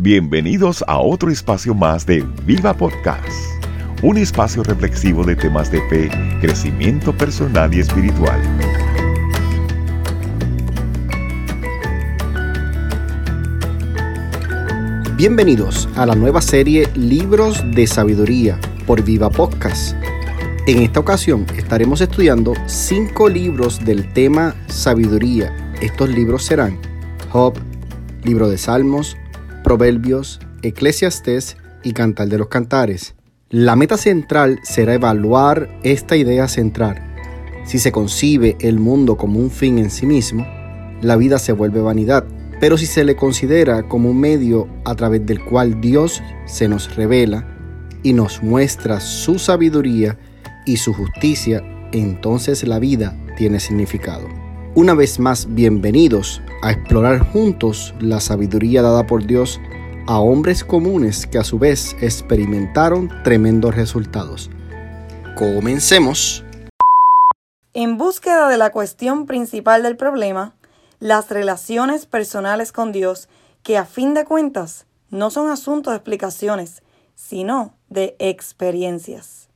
Bienvenidos a otro espacio más de Viva Podcast, un espacio reflexivo de temas de fe, crecimiento personal y espiritual. Bienvenidos a la nueva serie Libros de Sabiduría por Viva Podcast. En esta ocasión estaremos estudiando cinco libros del tema Sabiduría. Estos libros serán Job, Libro de Salmos, Proverbios, Eclesiastés y Cantar de los Cantares. La meta central será evaluar esta idea central. Si se concibe el mundo como un fin en sí mismo, la vida se vuelve vanidad. Pero si se le considera como un medio a través del cual Dios se nos revela y nos muestra su sabiduría y su justicia, entonces la vida tiene significado. Una vez más, bienvenidos a explorar juntos la sabiduría dada por Dios a hombres comunes que a su vez experimentaron tremendos resultados. Comencemos. En búsqueda de la cuestión principal del problema, las relaciones personales con Dios, que a fin de cuentas no son asuntos de explicaciones, sino de experiencias.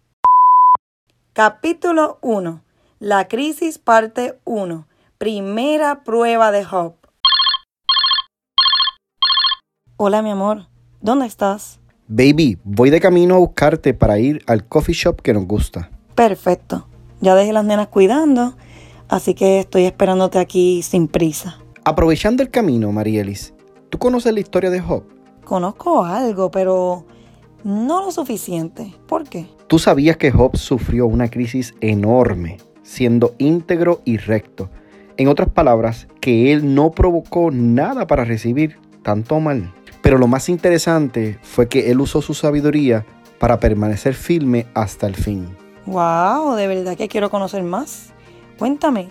Capítulo 1. La crisis parte 1. Primera prueba de Job. Hola mi amor, ¿dónde estás? Baby, voy de camino a buscarte para ir al coffee shop que nos gusta. Perfecto. Ya dejé las nenas cuidando, así que estoy esperándote aquí sin prisa. Aprovechando el camino, Marielis, ¿tú conoces la historia de Job? Conozco algo, pero no lo suficiente. ¿Por qué? ¿Tú sabías que Job sufrió una crisis enorme, siendo íntegro y recto? En otras palabras, que él no provocó nada para recibir tanto mal. Pero lo más interesante fue que él usó su sabiduría para permanecer firme hasta el fin. Wow, de verdad que quiero conocer más. Cuéntame,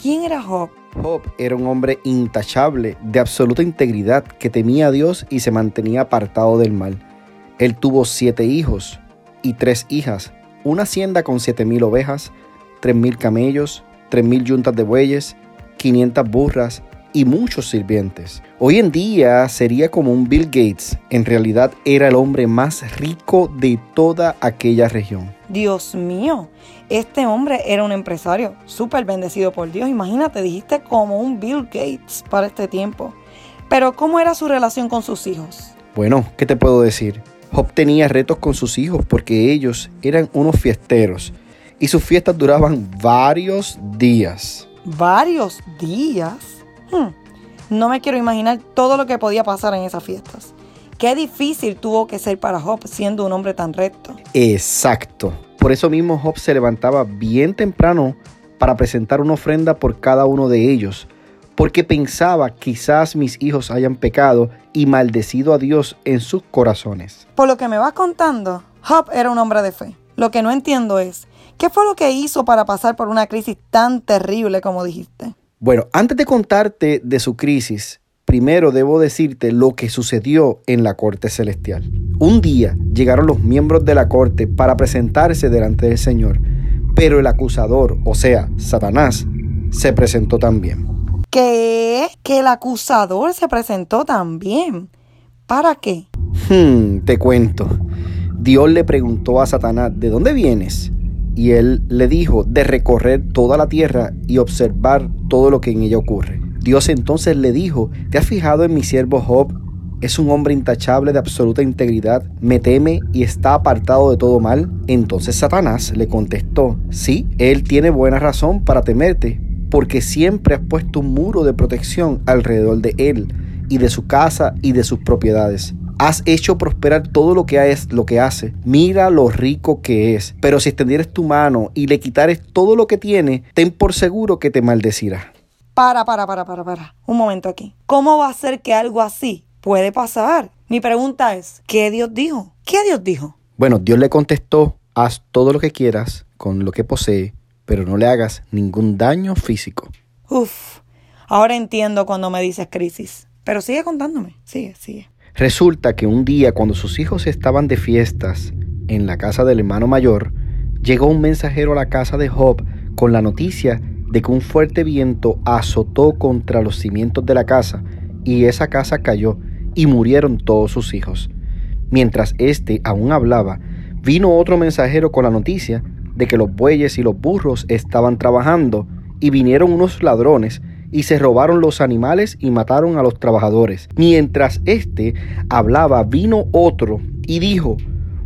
¿quién era Job? Job era un hombre intachable, de absoluta integridad, que temía a Dios y se mantenía apartado del mal. Él tuvo siete hijos y tres hijas, una hacienda con siete mil ovejas, tres mil camellos, tres mil yuntas de bueyes, 500 burras y muchos sirvientes. Hoy en día sería como un Bill Gates. En realidad era el hombre más rico de toda aquella región. Dios mío, este hombre era un empresario súper bendecido por Dios. Imagínate, dijiste como un Bill Gates para este tiempo. Pero ¿cómo era su relación con sus hijos? Bueno, ¿qué te puedo decir? Job tenía retos con sus hijos porque ellos eran unos fiesteros y sus fiestas duraban varios días. ¿Varios días? Hmm, No me quiero imaginar todo lo que podía pasar en esas fiestas. Qué difícil tuvo que ser para Job siendo un hombre tan recto. Exacto. Por eso mismo Job se levantaba bien temprano para presentar una ofrenda por cada uno de ellos, porque pensaba quizás mis hijos hayan pecado y maldecido a Dios en sus corazones. Por lo que me vas contando, Job era un hombre de fe. Lo que no entiendo es, ¿qué fue lo que hizo para pasar por una crisis tan terrible como dijiste? Bueno, antes de contarte de su crisis, primero debo decirte lo que sucedió en la corte celestial. Un día llegaron los miembros de la corte para presentarse delante del Señor, pero el acusador, o sea, Satanás, se presentó también. ¿Qué? Que el acusador se presentó también. ¿Para qué? Hmm, te cuento. Dios le preguntó a Satanás, ¿de dónde vienes? Y él le dijo, de recorrer toda la tierra y observar todo lo que en ella ocurre. Dios entonces le dijo, ¿te has fijado en mi siervo Job? Es un hombre intachable de absoluta integridad, me teme y está apartado de todo mal. Entonces Satanás le contestó, sí, él tiene buena razón para temerte, porque siempre has puesto un muro de protección alrededor de él y de su casa y de sus propiedades. Has hecho prosperar todo lo que es lo que hace. Mira lo rico que es. Pero si extendieres tu mano y le quitares todo lo que tiene, ten por seguro que te maldecirá. Para, para, para, para, para. Un momento aquí. ¿Cómo va a ser que algo así puede pasar? Mi pregunta es, ¿qué Dios dijo? ¿Qué Dios dijo? Bueno, Dios le contestó, haz todo lo que quieras con lo que posee, pero no le hagas ningún daño físico. Uf, ahora entiendo cuando me dices crisis. Pero sigue contándome. Sigue, sigue. Resulta que un día cuando sus hijos estaban de fiestas en la casa del hermano mayor, llegó un mensajero a la casa de Job con la noticia de que un fuerte viento azotó contra los cimientos de la casa y esa casa cayó y murieron todos sus hijos. Mientras éste aún hablaba, vino otro mensajero con la noticia de que los bueyes y los burros estaban trabajando y vinieron unos ladrones y se robaron los animales y mataron a los trabajadores. Mientras éste hablaba, vino otro y dijo,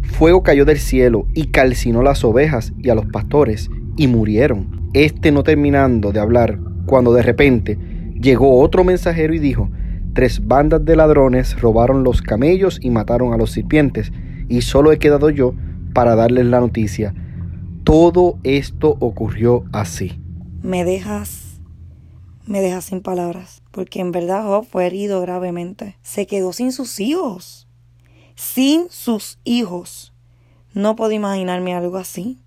Fuego cayó del cielo y calcinó las ovejas y a los pastores y murieron. Este no terminando de hablar, cuando de repente llegó otro mensajero y dijo, Tres bandas de ladrones robaron los camellos y mataron a los sirvientes, y solo he quedado yo para darles la noticia. Todo esto ocurrió así. Me dejas, me dejas sin palabras, porque en verdad Job fue herido gravemente. Se quedó sin sus hijos, sin sus hijos. No puedo imaginarme algo así.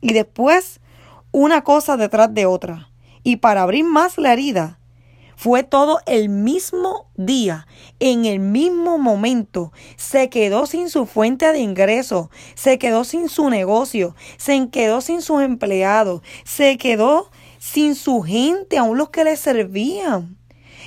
Y después, una cosa detrás de otra. Y para abrir más la herida, fue todo el mismo día, en el mismo momento. Se quedó sin su fuente de ingreso, se quedó sin su negocio, se quedó sin sus empleados, se quedó sin su gente, aún los que le servían.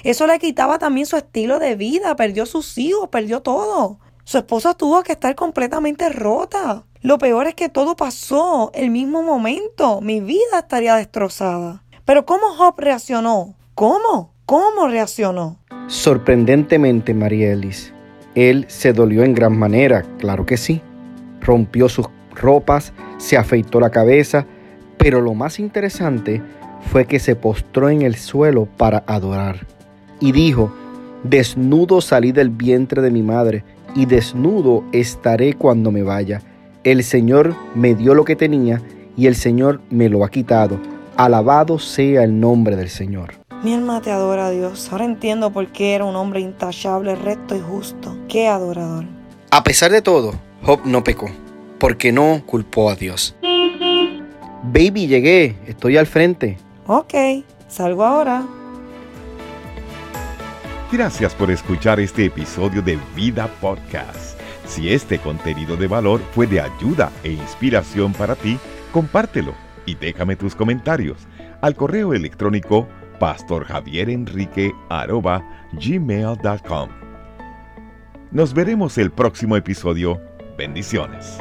Eso le quitaba también su estilo de vida, perdió sus hijos, perdió todo. Su esposa tuvo que estar completamente rota. Lo peor es que todo pasó el mismo momento. Mi vida estaría destrozada. Pero ¿cómo Job reaccionó? ¿Cómo? ¿Cómo reaccionó? Sorprendentemente, María Elis, él se dolió en gran manera, claro que sí. Rompió sus ropas, se afeitó la cabeza, pero lo más interesante fue que se postró en el suelo para adorar. Y dijo, desnudo salí del vientre de mi madre, y desnudo estaré cuando me vaya. El Señor me dio lo que tenía, y el Señor me lo ha quitado. Alabado sea el nombre del Señor. Mi alma te adora, Dios. Ahora entiendo por qué era un hombre intachable, recto y justo. Qué adorador. A pesar de todo, Job no pecó, porque no culpó a Dios. Baby, llegué, estoy al frente. Ok, salgo ahora. Gracias por escuchar este episodio de Vida Podcast. Si este contenido de valor fue de ayuda e inspiración para ti, compártelo y déjame tus comentarios al correo electrónico pastorjavierenrique.gmail.com Nos veremos el próximo episodio. Bendiciones.